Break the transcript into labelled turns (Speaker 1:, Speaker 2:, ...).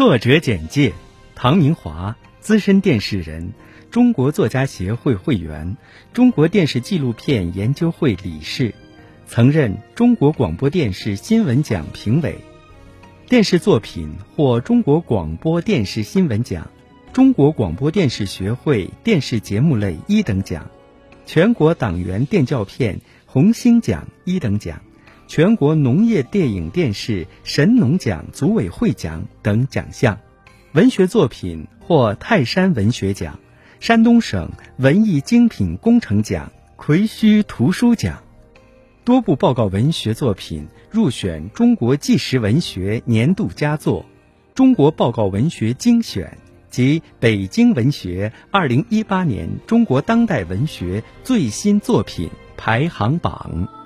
Speaker 1: 作者简介：唐明华，资深电视人，中国作家协会会员，中国电视纪录片研究会理事，曾任中国广播电视新闻奖评委。电视作品获中国广播电视新闻奖、中国广播电视学会电视节目类一等奖、全国党员电教片红星奖一等奖、全国农业电影电视神农奖组委会奖等奖项。文学作品获泰山文学奖、山东省文艺精品工程奖、魁须图书奖。多部报告文学作品入选中国纪实文学年度佳作、中国报告文学精选及北京文学二零一八年中国当代文学最新作品排行榜。